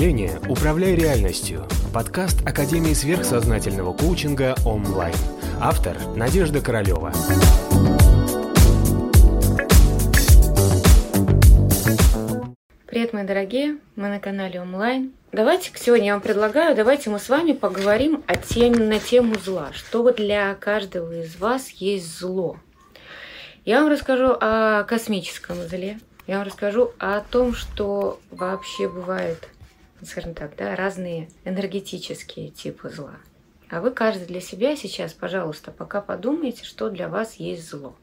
мышления «Управляй реальностью» – подкаст Академии сверхсознательного коучинга онлайн. Автор – Надежда Королева. Привет, мои дорогие! Мы на канале онлайн. Давайте сегодня я вам предлагаю, давайте мы с вами поговорим о теме, на тему зла. Что для каждого из вас есть зло? Я вам расскажу о космическом зле, я вам расскажу о том, что вообще бывает, скажем так, да, разные энергетические типы зла. А вы каждый для себя сейчас, пожалуйста, пока подумайте, что для вас есть зло.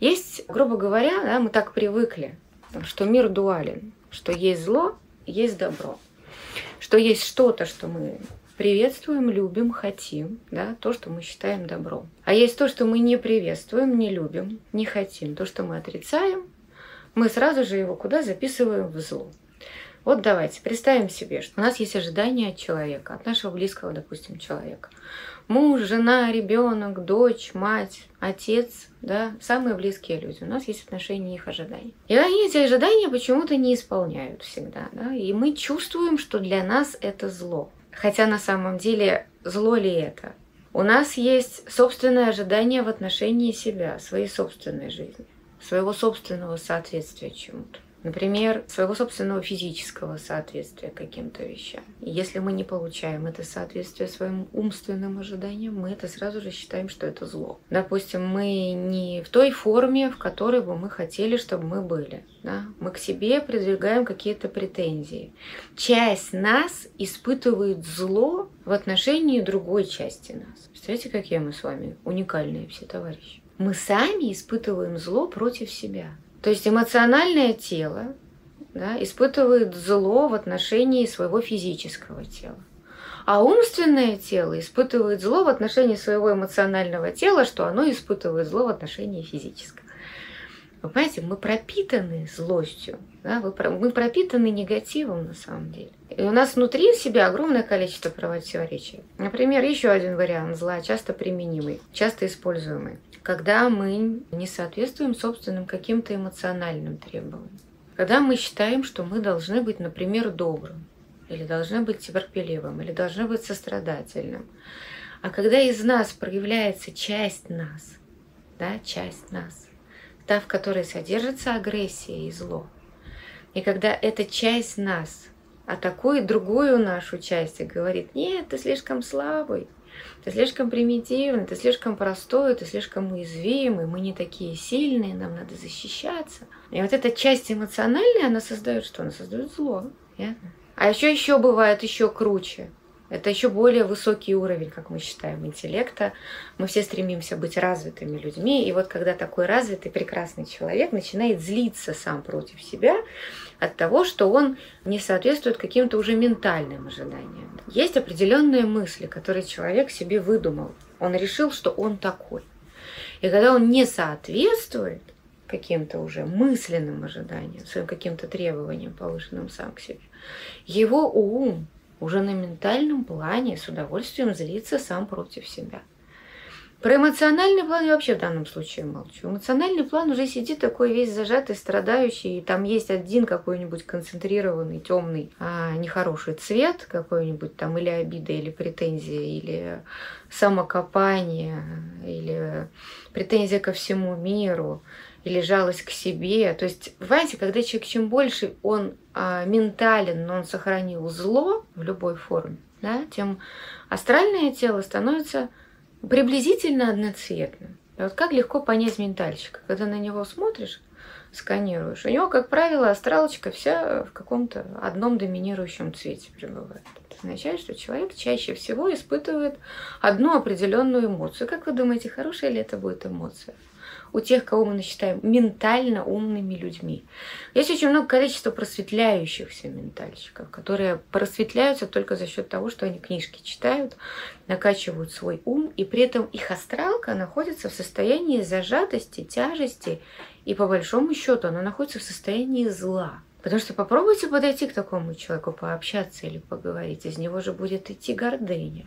Есть, грубо говоря, да, мы так привыкли, что мир дуален, что есть зло, есть добро, что есть что-то, что мы приветствуем, любим, хотим, да, то, что мы считаем добром. А есть то, что мы не приветствуем, не любим, не хотим, то, что мы отрицаем, мы сразу же его куда записываем в зло. Вот давайте представим себе, что у нас есть ожидания от человека, от нашего близкого, допустим, человека. Муж, жена, ребенок, дочь, мать, отец, да, самые близкие люди. У нас есть отношения их ожиданий. И они эти ожидания почему-то не исполняют всегда, да, и мы чувствуем, что для нас это зло. Хотя на самом деле зло ли это? У нас есть собственное ожидание в отношении себя, своей собственной жизни своего собственного соответствия чему-то. Например, своего собственного физического соответствия каким-то вещам. И если мы не получаем это соответствие своим умственным ожиданиям, мы это сразу же считаем, что это зло. Допустим, мы не в той форме, в которой бы мы хотели, чтобы мы были. Да? Мы к себе придвигаем какие-то претензии. Часть нас испытывает зло в отношении другой части нас. Представляете, какие мы с вами уникальные все товарищи мы сами испытываем зло против себя. То есть эмоциональное тело да, испытывает зло в отношении своего физического тела. А умственное тело испытывает зло в отношении своего эмоционального тела, что оно испытывает зло в отношении физического. Вы понимаете, мы пропитаны злостью, да? мы пропитаны негативом на самом деле. И у нас внутри себя огромное количество противоречий. Например, еще один вариант зла, часто применимый, часто используемый. Когда мы не соответствуем собственным каким-то эмоциональным требованиям. Когда мы считаем, что мы должны быть, например, добрым, или должны быть терпеливым, или должны быть сострадательным. А когда из нас проявляется часть нас, да, часть нас, та, в которой содержится агрессия и зло, и когда эта часть нас атакует другую нашу часть и говорит, нет, ты слишком слабый, ты слишком примитивный, ты слишком простой, ты слишком уязвимый, мы не такие сильные, нам надо защищаться. И вот эта часть эмоциональная, она создает что? Она создает зло. Ясно? А еще еще бывает еще круче. Это еще более высокий уровень, как мы считаем, интеллекта. Мы все стремимся быть развитыми людьми. И вот когда такой развитый, прекрасный человек начинает злиться сам против себя от того, что он не соответствует каким-то уже ментальным ожиданиям. Есть определенные мысли, которые человек себе выдумал. Он решил, что он такой. И когда он не соответствует каким-то уже мысленным ожиданиям, своим каким-то требованиям, повышенным сам к себе, его ум уже на ментальном плане с удовольствием злиться сам против себя. Про эмоциональный план я вообще в данном случае молчу. Эмоциональный план уже сидит такой весь зажатый, страдающий, и там есть один какой-нибудь концентрированный, темный, а, нехороший цвет какой-нибудь там, или обида, или претензия, или самокопание, или претензия ко всему миру, или жалость к себе. То есть, понимаете, когда человек чем больше он а, ментален, но он сохранил зло в любой форме, да, тем астральное тело становится приблизительно одноцветным. И вот как легко понять ментальщика, когда на него смотришь, сканируешь, у него, как правило, астралочка вся в каком-то одном доминирующем цвете пребывает. Это означает, что человек чаще всего испытывает одну определенную эмоцию. Как вы думаете, хорошая ли это будет эмоция? У тех, кого мы считаем ментально умными людьми. Есть очень много количества просветляющихся ментальщиков, которые просветляются только за счет того, что они книжки читают, накачивают свой ум, и при этом их астралка находится в состоянии зажатости, тяжести, и по большому счету она находится в состоянии зла. Потому что попробуйте подойти к такому человеку, пообщаться или поговорить, из него же будет идти гордыня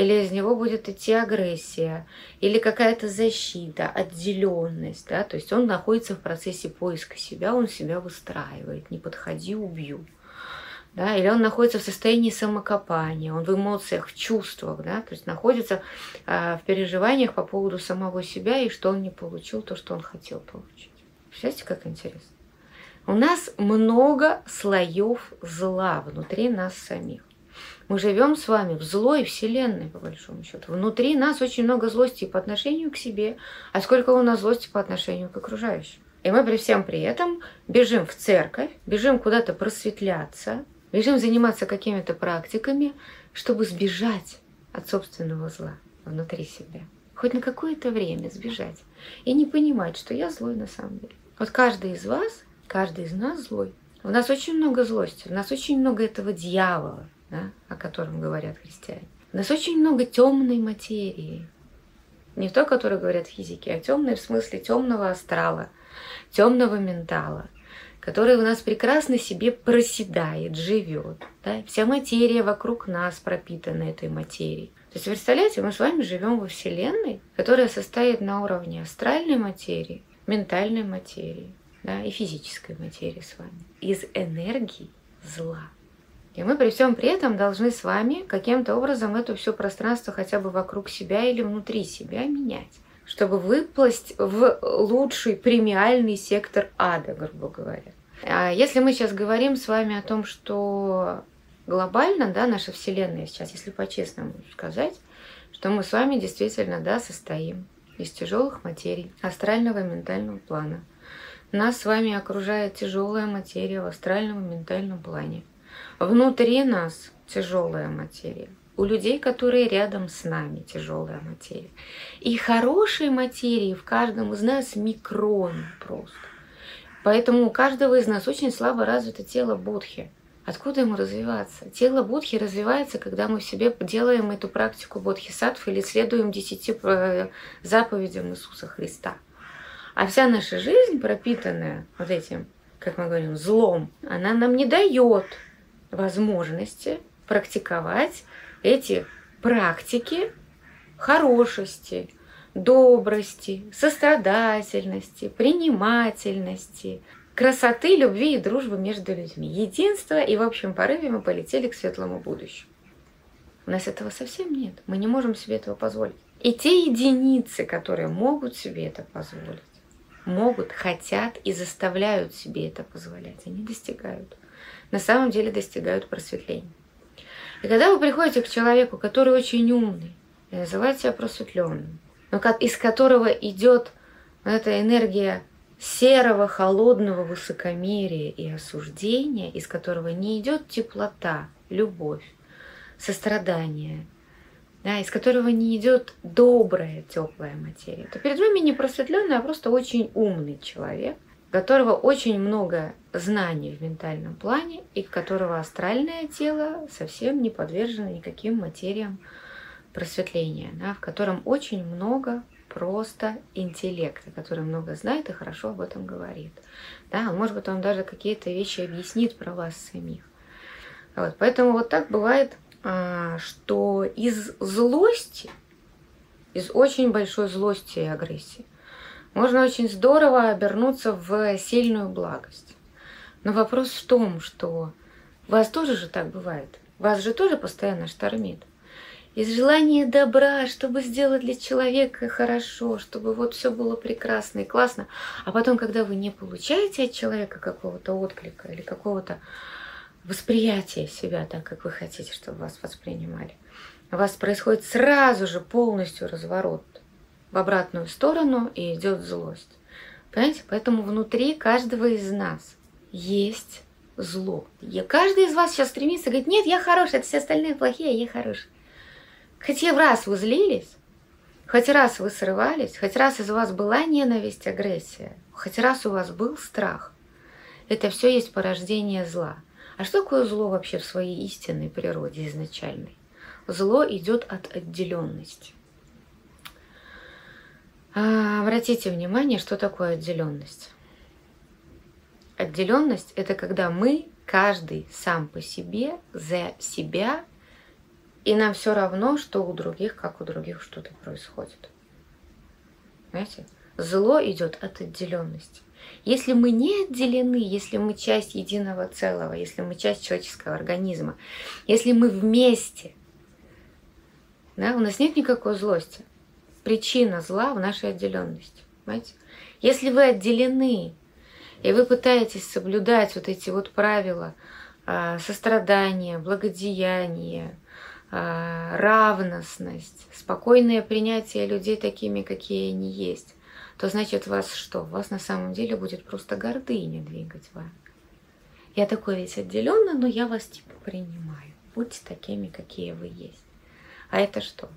или из него будет идти агрессия, или какая-то защита, отделенность, да, то есть он находится в процессе поиска себя, он себя выстраивает, не подходи, убью. да, или он находится в состоянии самокопания, он в эмоциях, в чувствах, да, то есть находится э, в переживаниях по поводу самого себя и что он не получил то, что он хотел получить. Представляете, как интересно? У нас много слоев зла внутри нас самих. Мы живем с вами в злой вселенной, по большому счету. Внутри нас очень много злости по отношению к себе, а сколько у нас злости по отношению к окружающим. И мы при всем при этом бежим в церковь, бежим куда-то просветляться, бежим заниматься какими-то практиками, чтобы сбежать от собственного зла внутри себя. Хоть на какое-то время сбежать. И не понимать, что я злой на самом деле. Вот каждый из вас, каждый из нас злой. У нас очень много злости, у нас очень много этого дьявола, да, о котором говорят христиане. У нас очень много темной материи. Не то, которое говорят физики, а темной в смысле темного астрала, темного ментала – который у нас прекрасно себе проседает, живет. Да? Вся материя вокруг нас пропитана этой материей. То есть, представляете, мы с вами живем во Вселенной, которая состоит на уровне астральной материи, ментальной материи да, и физической материи с вами. Из энергии зла. И мы при всем при этом должны с вами каким-то образом это все пространство хотя бы вокруг себя или внутри себя менять чтобы выплыть в лучший премиальный сектор ада, грубо говоря. А если мы сейчас говорим с вами о том, что глобально, да, наша Вселенная сейчас, если по-честному сказать, что мы с вами действительно, да, состоим из тяжелых материй астрального и ментального плана. Нас с вами окружает тяжелая материя в астральном и ментальном плане. Внутри нас тяжелая материя у людей, которые рядом с нами, тяжелая материя. И хорошей материи в каждом из нас микрон просто. Поэтому у каждого из нас очень слабо развито тело Будхи. Откуда ему развиваться? Тело Будхи развивается, когда мы в себе делаем эту практику Бодхисаттв или следуем десяти э, заповедям Иисуса Христа. А вся наша жизнь, пропитанная вот этим, как мы говорим, злом, она нам не дает возможности практиковать эти практики хорошести, добрости, сострадательности, принимательности, красоты, любви и дружбы между людьми, единства и в общем порыве мы полетели к светлому будущему. У нас этого совсем нет. Мы не можем себе этого позволить. И те единицы, которые могут себе это позволить, могут, хотят и заставляют себе это позволять, они достигают. На самом деле достигают просветления. И когда вы приходите к человеку, который очень умный, и называет себя просветленным, но из которого идет эта энергия серого, холодного высокомерия и осуждения, из которого не идет теплота, любовь, сострадание, да, из которого не идет добрая, теплая материя, то перед вами не просветленный, а просто очень умный человек – которого очень много знаний в ментальном плане и которого астральное тело совсем не подвержено никаким материям просветления, да, в котором очень много просто интеллекта, который много знает и хорошо об этом говорит. Да, может быть, он даже какие-то вещи объяснит про вас самих. Вот, поэтому вот так бывает, а, что из злости, из очень большой злости и агрессии, можно очень здорово обернуться в сильную благость. Но вопрос в том, что у вас тоже же так бывает. Вас же тоже постоянно штормит. Из желания добра, чтобы сделать для человека хорошо, чтобы вот все было прекрасно и классно. А потом, когда вы не получаете от человека какого-то отклика или какого-то восприятия себя так, как вы хотите, чтобы вас воспринимали, у вас происходит сразу же полностью разворот в обратную сторону и идет злость. Понимаете? Поэтому внутри каждого из нас есть зло. И каждый из вас сейчас стремится говорить, нет, я хороший, это все остальные плохие, а я хороший. Хоть в раз вы злились, хоть раз вы срывались, хоть раз из вас была ненависть, агрессия, хоть раз у вас был страх, это все есть порождение зла. А что такое зло вообще в своей истинной природе изначальной? Зло идет от отделенности. А, обратите внимание, что такое отделенность. Отделенность – это когда мы, каждый сам по себе, за себя, и нам все равно, что у других, как у других что-то происходит. Знаете? Зло идет от отделенности. Если мы не отделены, если мы часть единого целого, если мы часть человеческого организма, если мы вместе, да, у нас нет никакой злости. Причина зла в нашей отделенности. Понимаете? Если вы отделены, и вы пытаетесь соблюдать вот эти вот правила а, сострадания, благодеяния, а, равностность, спокойное принятие людей такими, какие они есть, то значит вас что? Вас на самом деле будет просто гордыня двигать вами. Я такой весь отделенный, но я вас типа принимаю. Будьте такими, какие вы есть. А это что?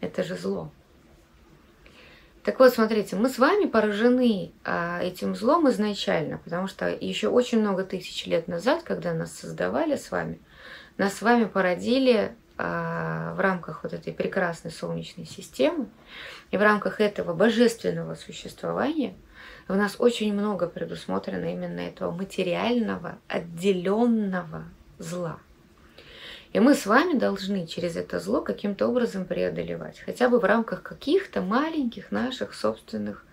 Это же зло. Так вот, смотрите, мы с вами поражены а, этим злом изначально, потому что еще очень много тысяч лет назад, когда нас создавали с вами, нас с вами породили а, в рамках вот этой прекрасной Солнечной системы и в рамках этого божественного существования в нас очень много предусмотрено именно этого материального, отделенного зла. И мы с вами должны через это зло каким-то образом преодолевать, хотя бы в рамках каких-то маленьких наших собственных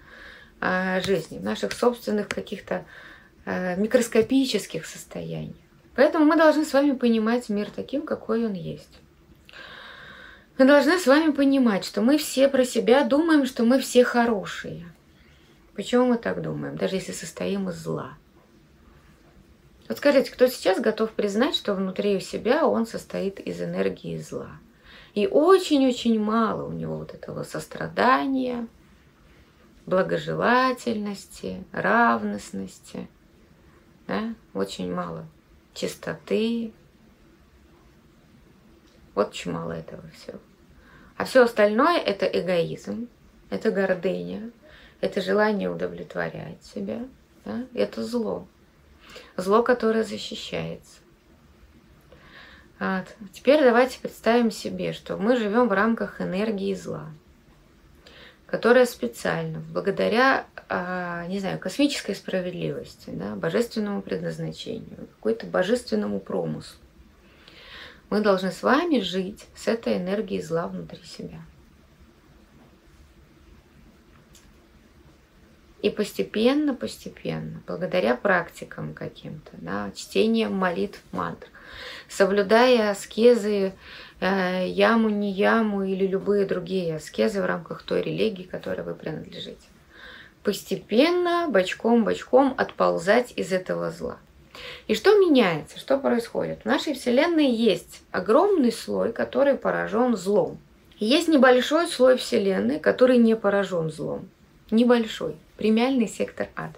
э, жизней, наших собственных каких-то э, микроскопических состояний. Поэтому мы должны с вами понимать мир таким, какой он есть. Мы должны с вами понимать, что мы все про себя думаем, что мы все хорошие. Почему мы так думаем, даже если состоим из зла? Вот скажите, кто сейчас готов признать, что внутри у себя он состоит из энергии зла? И очень-очень мало у него вот этого сострадания, благожелательности, равностности. Да? Очень мало чистоты. Вот очень мало этого всего. А все остальное это эгоизм, это гордыня, это желание удовлетворять себя, да? это зло зло, которое защищается. Вот. Теперь давайте представим себе, что мы живем в рамках энергии зла, которая специально, благодаря, а, не знаю, космической справедливости, да, божественному предназначению, какой-то божественному промыслу, мы должны с вами жить с этой энергией зла внутри себя. И постепенно, постепенно, благодаря практикам каким-то, да, чтением молитв, мантр, соблюдая аскезы, э, яму, не яму или любые другие аскезы в рамках той религии, которой вы принадлежите, постепенно, бочком-бочком отползать из этого зла. И что меняется, что происходит? В нашей Вселенной есть огромный слой, который поражен злом. И есть небольшой слой Вселенной, который не поражен злом. Небольшой премиальный сектор ад.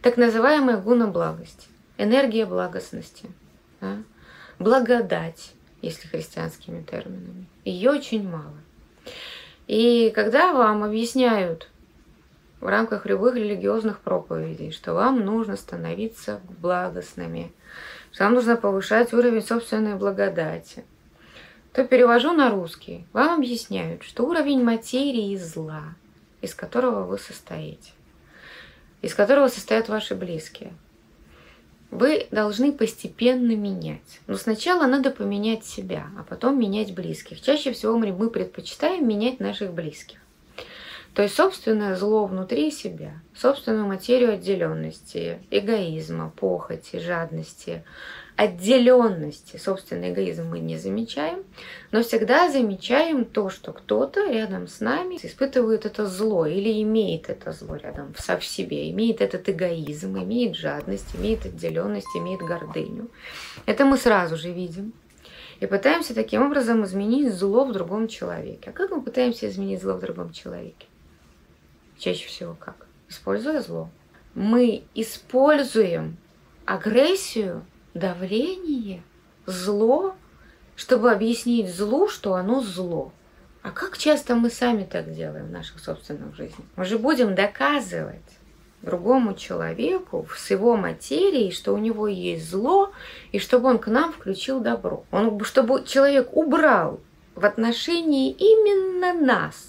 Так называемая гуна благости, энергия благостности, да? благодать, если христианскими терминами. Ее очень мало. И когда вам объясняют в рамках любых религиозных проповедей, что вам нужно становиться благостными, что вам нужно повышать уровень собственной благодати, то перевожу на русский. Вам объясняют, что уровень материи зла – из которого вы состоите, из которого состоят ваши близкие. Вы должны постепенно менять. Но сначала надо поменять себя, а потом менять близких. Чаще всего мы предпочитаем менять наших близких. То есть собственное зло внутри себя, собственную материю отделенности, эгоизма, похоти, жадности, отделенности, собственный эгоизм мы не замечаем, но всегда замечаем то, что кто-то рядом с нами испытывает это зло или имеет это зло рядом в себе, имеет этот эгоизм, имеет жадность, имеет отделенность, имеет гордыню. Это мы сразу же видим. И пытаемся таким образом изменить зло в другом человеке. А как мы пытаемся изменить зло в другом человеке? Чаще всего как? Используя зло. Мы используем агрессию давление, зло, чтобы объяснить злу, что оно зло. А как часто мы сами так делаем в наших собственных жизнях? Мы же будем доказывать другому человеку с его материей, что у него есть зло, и чтобы он к нам включил добро. Он, чтобы человек убрал в отношении именно нас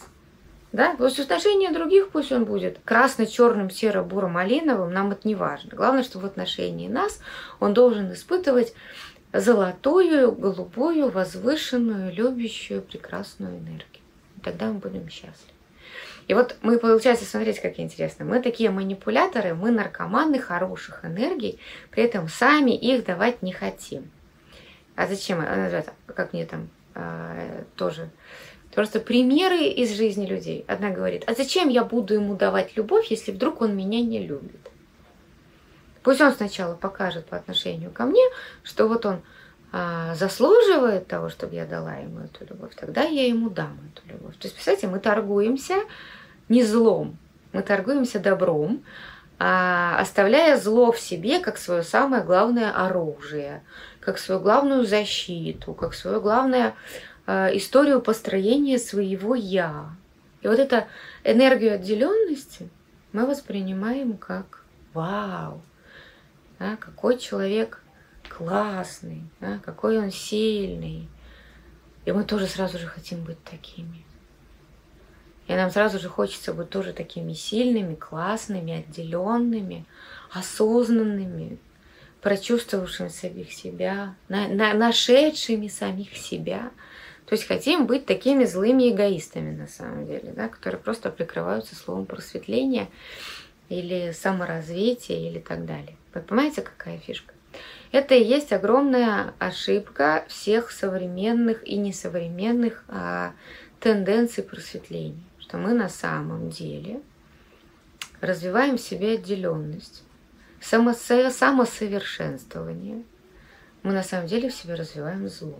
да? Есть отношения других пусть он будет красно-черным, серо-буро-малиновым, нам это не важно. Главное, что в отношении нас он должен испытывать золотую, голубую, возвышенную, любящую, прекрасную энергию. И тогда мы будем счастливы. И вот мы, получается, смотрите, как интересно. Мы такие манипуляторы, мы наркоманы хороших энергий, при этом сами их давать не хотим. А зачем? Как мне там э, тоже Просто примеры из жизни людей. Одна говорит, а зачем я буду ему давать любовь, если вдруг он меня не любит? Пусть он сначала покажет по отношению ко мне, что вот он а, заслуживает того, чтобы я дала ему эту любовь, тогда я ему дам эту любовь. То есть, представляете, мы торгуемся не злом, мы торгуемся добром, а, оставляя зло в себе как свое самое главное оружие, как свою главную защиту, как свое главное историю построения своего я. И вот эту энергию отделенности мы воспринимаем как вау, да, какой человек классный, да, какой он сильный. И мы тоже сразу же хотим быть такими. И нам сразу же хочется быть тоже такими сильными, классными, отделенными, осознанными, прочувствовавшими самих себя, на, на, нашедшими самих себя. То есть хотим быть такими злыми эгоистами на самом деле, да, которые просто прикрываются словом просветления или саморазвития или так далее. Вы понимаете, какая фишка? Это и есть огромная ошибка всех современных и несовременных а, тенденций просветления, что мы на самом деле развиваем в себе отделенность, самосо самосовершенствование. Мы на самом деле в себе развиваем зло.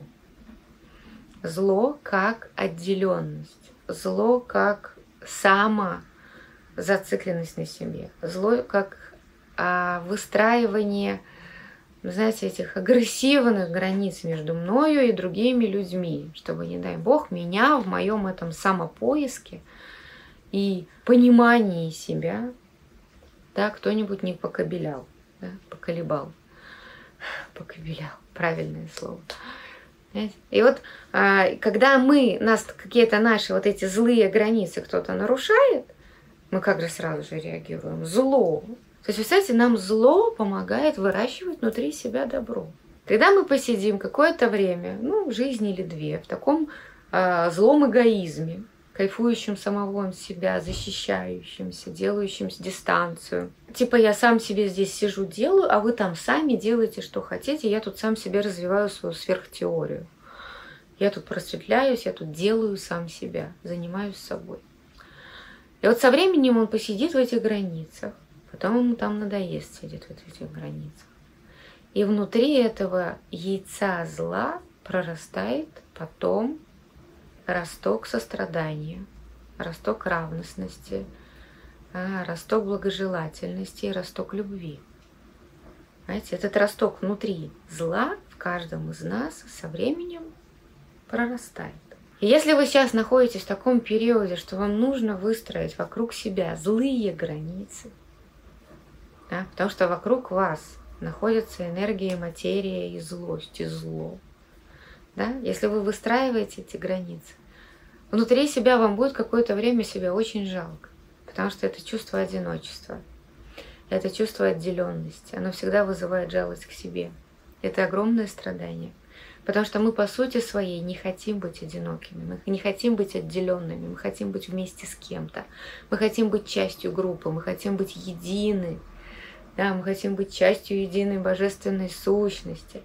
Зло как отделенность, зло как самозацикленность на себе, зло как а, выстраивание знаете, этих агрессивных границ между мною и другими людьми, чтобы, не дай бог, меня в моем этом самопоиске и понимании себя, да, кто-нибудь не покобелял, да, поколебал, покобелял, правильное слово. И вот а, когда мы, нас какие-то наши вот эти злые границы кто-то нарушает, мы как же сразу же реагируем. Зло, то есть, представляете, нам зло помогает выращивать внутри себя добро. Тогда мы посидим какое-то время, ну, жизнь или две, в таком э, злом эгоизме, кайфующим самого себя, защищающимся, делающим дистанцию. Типа я сам себе здесь сижу, делаю, а вы там сами делаете, что хотите, я тут сам себе развиваю свою сверхтеорию. Я тут просветляюсь, я тут делаю сам себя, занимаюсь собой. И вот со временем он посидит в этих границах, Потом ему там надоест сидеть в этих границах. И внутри этого яйца зла прорастает потом росток сострадания, росток равностности, а, росток благожелательности и росток любви. Знаете, этот росток внутри зла в каждом из нас со временем прорастает. И если вы сейчас находитесь в таком периоде, что вам нужно выстроить вокруг себя злые границы – да? Потому что вокруг вас находится энергия, материя и злость, и зло. Да? Если вы выстраиваете эти границы, внутри себя вам будет какое-то время себя очень жалко, потому что это чувство одиночества, это чувство отделенности, оно всегда вызывает жалость к себе. Это огромное страдание. Потому что мы по сути своей не хотим быть одинокими, мы не хотим быть отделенными, мы хотим быть вместе с кем-то, мы хотим быть частью группы, мы хотим быть едины, да, мы хотим быть частью единой божественной сущности.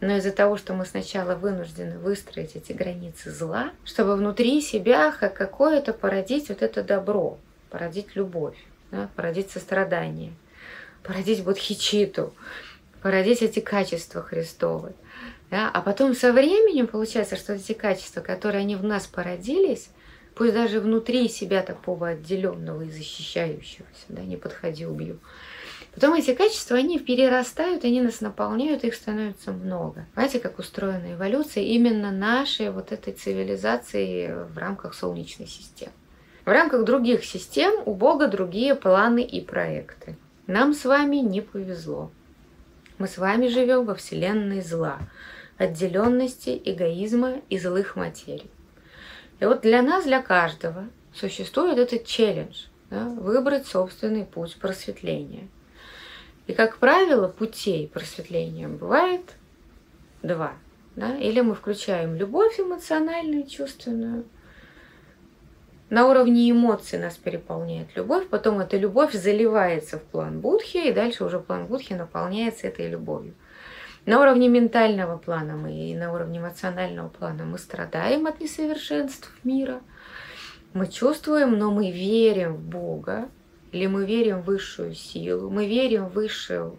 Но из-за того, что мы сначала вынуждены выстроить эти границы зла, чтобы внутри себя какое-то породить вот это добро, породить любовь, да, породить сострадание, породить бодхичиту, породить эти качества Христовы. Да? А потом со временем получается, что эти качества, которые они в нас породились, пусть даже внутри себя такого отделенного и защищающегося, да, не подходи, убью, Потом эти качества, они перерастают, они нас наполняют, их становится много. Знаете, как устроена эволюция именно нашей вот этой цивилизации в рамках Солнечной системы. В рамках других систем у Бога другие планы и проекты. Нам с вами не повезло. Мы с вами живем во вселенной зла, отделенности, эгоизма и злых материй. И вот для нас, для каждого, существует этот челлендж да, выбрать собственный путь просветления – и, как правило, путей просветления бывает два. Да? Или мы включаем любовь эмоциональную, чувственную, на уровне эмоций нас переполняет любовь, потом эта любовь заливается в план Будхи, и дальше уже план Будхи наполняется этой любовью. На уровне ментального плана мы и на уровне эмоционального плана мы страдаем от несовершенств мира. Мы чувствуем, но мы верим в Бога, или мы верим в высшую силу, мы верим в высшую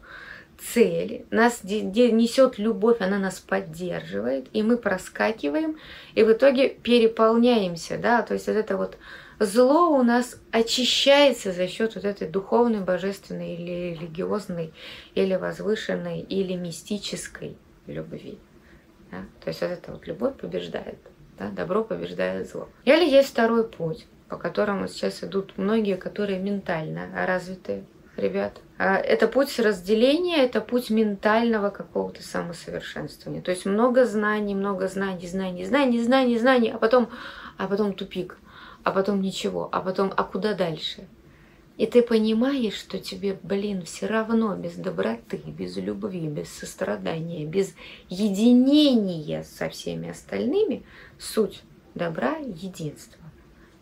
цель, нас несет любовь, она нас поддерживает, и мы проскакиваем, и в итоге переполняемся, да, то есть вот это вот зло у нас очищается за счет вот этой духовной, божественной или религиозной, или возвышенной, или мистической любви. Да? То есть вот эта вот любовь побеждает, да? добро побеждает зло. Или есть второй путь, по которому сейчас идут многие, которые ментально развитые ребят. А это путь разделения, это путь ментального какого-то самосовершенствования. То есть много знаний, много знаний, знаний, знаний, знаний, знаний, а потом, а потом тупик а потом ничего, а потом, а куда дальше? И ты понимаешь, что тебе, блин, все равно без доброты, без любви, без сострадания, без единения со всеми остальными суть добра – единство.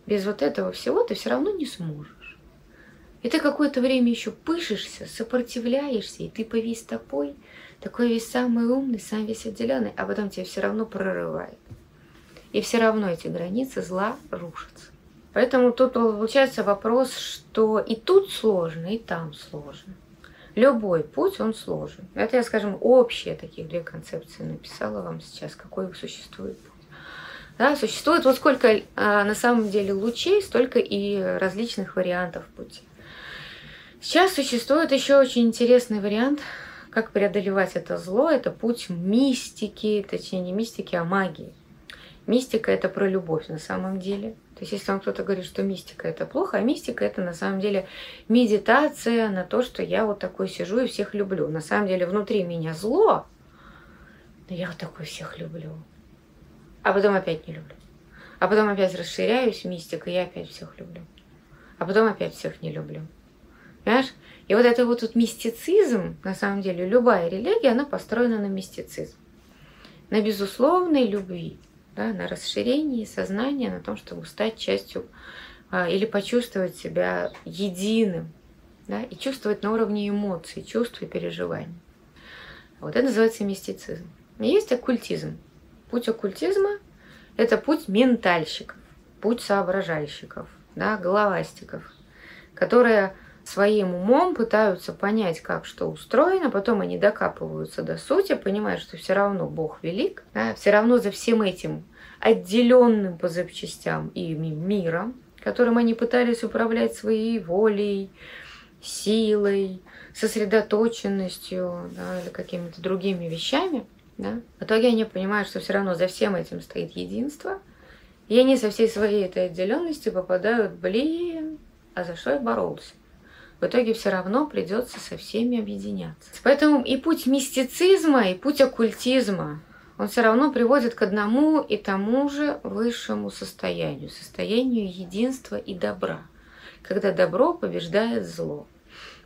Без вот этого всего ты все равно не сможешь. И ты какое-то время еще пышешься, сопротивляешься, и ты повис топой, такой весь самый умный, сам весь отделенный, а потом тебя все равно прорывает. И все равно эти границы зла рушатся. Поэтому тут получается вопрос, что и тут сложно, и там сложно. Любой путь, он сложен. Это я, скажем, общие такие две концепции написала вам сейчас, какой существует путь. Да, существует вот сколько а, на самом деле лучей, столько и различных вариантов пути. Сейчас существует еще очень интересный вариант, как преодолевать это зло. Это путь мистики, точнее не мистики, а магии. Мистика это про любовь на самом деле. То есть если вам кто-то говорит, что мистика это плохо, а мистика это на самом деле медитация на то, что я вот такой сижу и всех люблю. На самом деле внутри меня зло, но я вот такой всех люблю. А потом опять не люблю. А потом опять расширяюсь мистика, и я опять всех люблю. А потом опять всех не люблю. Понимаешь? И вот это вот тут мистицизм, на самом деле, любая религия, она построена на мистицизм. На безусловной любви да, на расширении сознания, на том, чтобы стать частью а, или почувствовать себя единым, да, и чувствовать на уровне эмоций, чувств и переживаний. Вот это называется мистицизм. Есть оккультизм. Путь оккультизма – это путь ментальщиков, путь соображальщиков, да, головастиков, которые своим умом пытаются понять, как что устроено, потом они докапываются до сути, понимают, что все равно Бог велик, да, все равно за всем этим отделенным по запчастям ими миром, которым они пытались управлять своей волей, силой, сосредоточенностью да, или какими-то другими вещами, да, в итоге они понимают, что все равно за всем этим стоит единство, и они со всей своей этой отделенностью попадают, блин, а за что я боролся? в итоге все равно придется со всеми объединяться. Поэтому и путь мистицизма, и путь оккультизма, он все равно приводит к одному и тому же высшему состоянию, состоянию единства и добра, когда добро побеждает зло.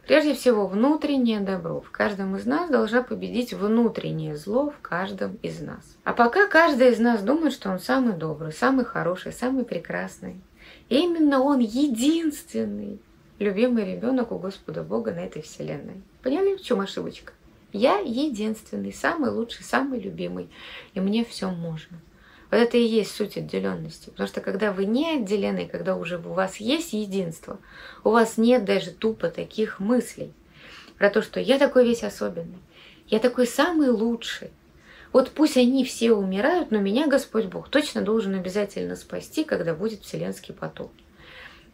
Прежде всего, внутреннее добро. В каждом из нас должна победить внутреннее зло в каждом из нас. А пока каждый из нас думает, что он самый добрый, самый хороший, самый прекрасный. И именно он единственный, любимый ребенок у Господа Бога на этой вселенной. Поняли, в чем ошибочка? Я единственный, самый лучший, самый любимый, и мне все можно. Вот это и есть суть отделенности. Потому что когда вы не отделены, когда уже у вас есть единство, у вас нет даже тупо таких мыслей про то, что я такой весь особенный, я такой самый лучший. Вот пусть они все умирают, но меня Господь Бог точно должен обязательно спасти, когда будет вселенский потоп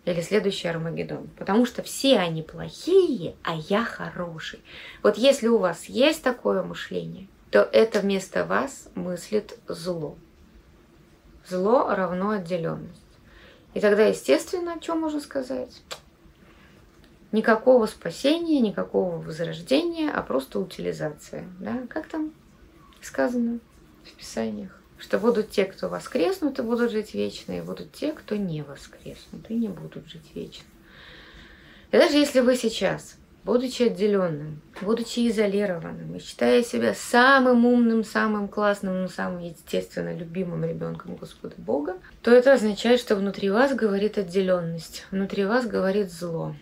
или следующий Армагеддон. Потому что все они плохие, а я хороший. Вот если у вас есть такое мышление, то это вместо вас мыслит зло. Зло равно отделенность. И тогда, естественно, что можно сказать? Никакого спасения, никакого возрождения, а просто утилизация. Да? Как там сказано в Писаниях? что будут те, кто воскреснут и будут жить вечно, и будут те, кто не воскреснут и не будут жить вечно. И даже если вы сейчас будучи отделенным, будучи изолированным и считая себя самым умным, самым классным, ну, самым естественно любимым ребенком Господа Бога, то это означает, что внутри вас говорит отделенность, внутри вас говорит зло,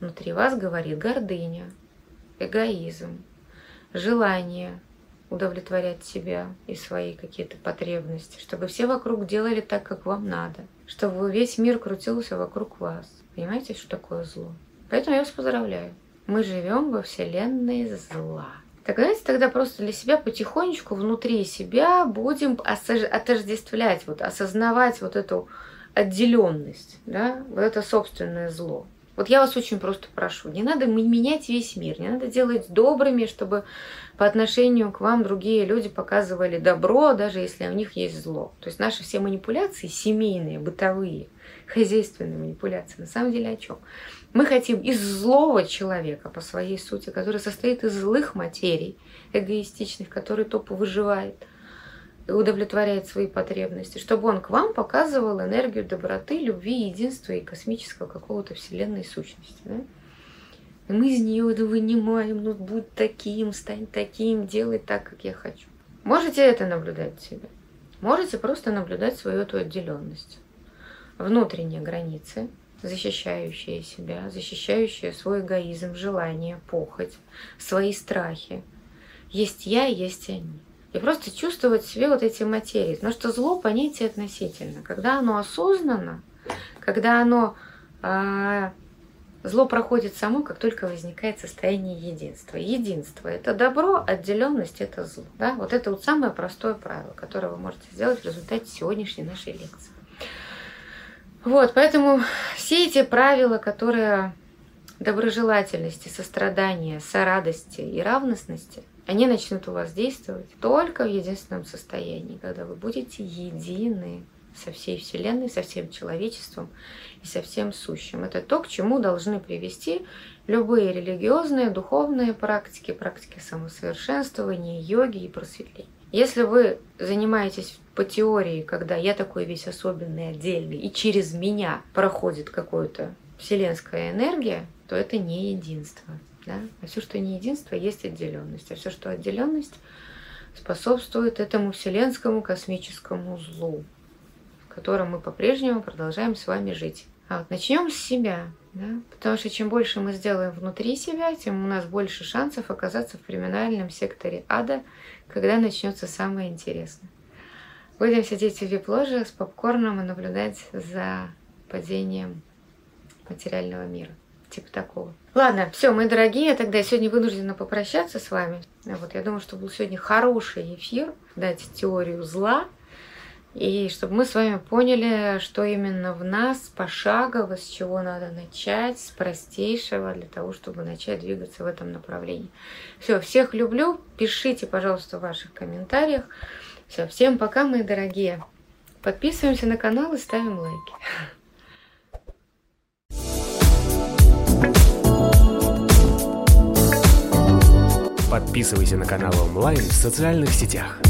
внутри вас говорит гордыня, эгоизм, желание удовлетворять себя и свои какие-то потребности, чтобы все вокруг делали так, как вам надо, чтобы весь мир крутился вокруг вас. Понимаете, что такое зло? Поэтому я вас поздравляю. Мы живем во вселенной зла. Так давайте тогда просто для себя потихонечку внутри себя будем отождествлять, вот, осознавать вот эту отделенность, да, вот это собственное зло. Вот я вас очень просто прошу, не надо менять весь мир, не надо делать добрыми, чтобы по отношению к вам другие люди показывали добро, даже если у них есть зло. То есть наши все манипуляции семейные, бытовые, хозяйственные манипуляции, на самом деле о чем? Мы хотим из злого человека по своей сути, который состоит из злых материй, эгоистичных, который тупо выживает и удовлетворяет свои потребности, чтобы он к вам показывал энергию доброты, любви, единства и космического какого-то вселенной сущности. Да? И мы из нее это вынимаем, ну будь таким, стань таким, делай так, как я хочу. Можете это наблюдать в себе. Можете просто наблюдать свою эту отделенность. Внутренние границы, защищающая себя, защищающая свой эгоизм, желание, похоть, свои страхи. Есть я, есть они. И просто чувствовать в себе вот эти материи. Потому что зло понятие относительно. Когда оно осознанно, когда оно а, Зло проходит само, как только возникает состояние единства. Единство – это добро, отделенность – это зло. Да? Вот это вот самое простое правило, которое вы можете сделать в результате сегодняшней нашей лекции. Вот, поэтому все эти правила, которые доброжелательности, сострадания, сорадости и равностности, они начнут у вас действовать только в единственном состоянии, когда вы будете едины со всей Вселенной, со всем человечеством и со всем сущим. Это то, к чему должны привести любые религиозные, духовные практики, практики самосовершенствования, йоги и просветления. Если вы занимаетесь по теории, когда я такой весь особенный, отдельный, и через меня проходит какая-то вселенская энергия, то это не единство. Да? А все, что не единство, есть отделенность. А все, что отделенность, способствует этому вселенскому космическому злу, в котором мы по-прежнему продолжаем с вами жить. А вот начнем с себя, да? потому что чем больше мы сделаем внутри себя, тем у нас больше шансов оказаться в криминальном секторе ада, когда начнется самое интересное. Будем сидеть в вип-ложе с попкорном и наблюдать за падением материального мира. Типа такого. Ладно, все, мои дорогие, тогда я сегодня вынуждена попрощаться с вами. Вот, я думаю, что был сегодня хороший эфир, дать теорию зла, и чтобы мы с вами поняли, что именно в нас пошагово, с чего надо начать, с простейшего, для того, чтобы начать двигаться в этом направлении. Все, всех люблю, пишите, пожалуйста, в ваших комментариях. Все, всем пока, мои дорогие. Подписываемся на канал и ставим лайки. Подписывайся на канал онлайн в социальных сетях.